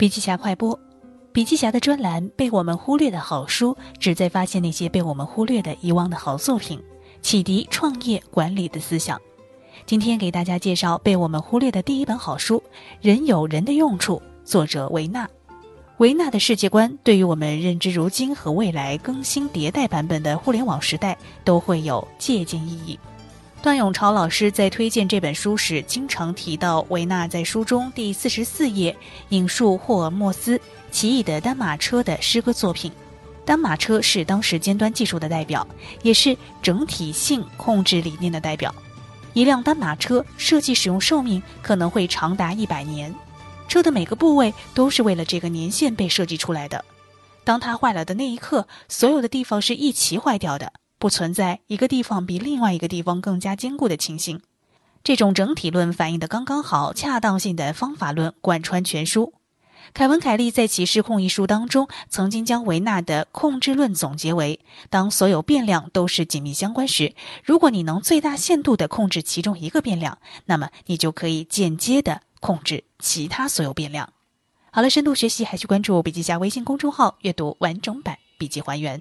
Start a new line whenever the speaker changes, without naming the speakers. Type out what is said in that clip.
笔记侠快播，笔记侠的专栏被我们忽略的好书，旨在发现那些被我们忽略的、遗忘的好作品，启迪创业管理的思想。今天给大家介绍被我们忽略的第一本好书《人有人的用处》，作者维纳。维纳的世界观对于我们认知如今和未来更新迭代版本的互联网时代都会有借鉴意义。段永潮老师在推荐这本书时，经常提到维纳在书中第四十四页引述霍尔莫斯《奇异的单马车》的诗歌作品。单马车是当时尖端技术的代表，也是整体性控制理念的代表。一辆单马车设计使用寿命可能会长达一百年，车的每个部位都是为了这个年限被设计出来的。当它坏了的那一刻，所有的地方是一起坏掉的。不存在一个地方比另外一个地方更加坚固的情形。这种整体论反映的刚刚好、恰当性的方法论贯穿全书。凯文·凯利在《其《失控》一书当中，曾经将维纳的控制论总结为：当所有变量都是紧密相关时，如果你能最大限度地控制其中一个变量，那么你就可以间接地控制其他所有变量。好了，深度学习还需关注笔记侠微信公众号，阅读完整版笔记还原。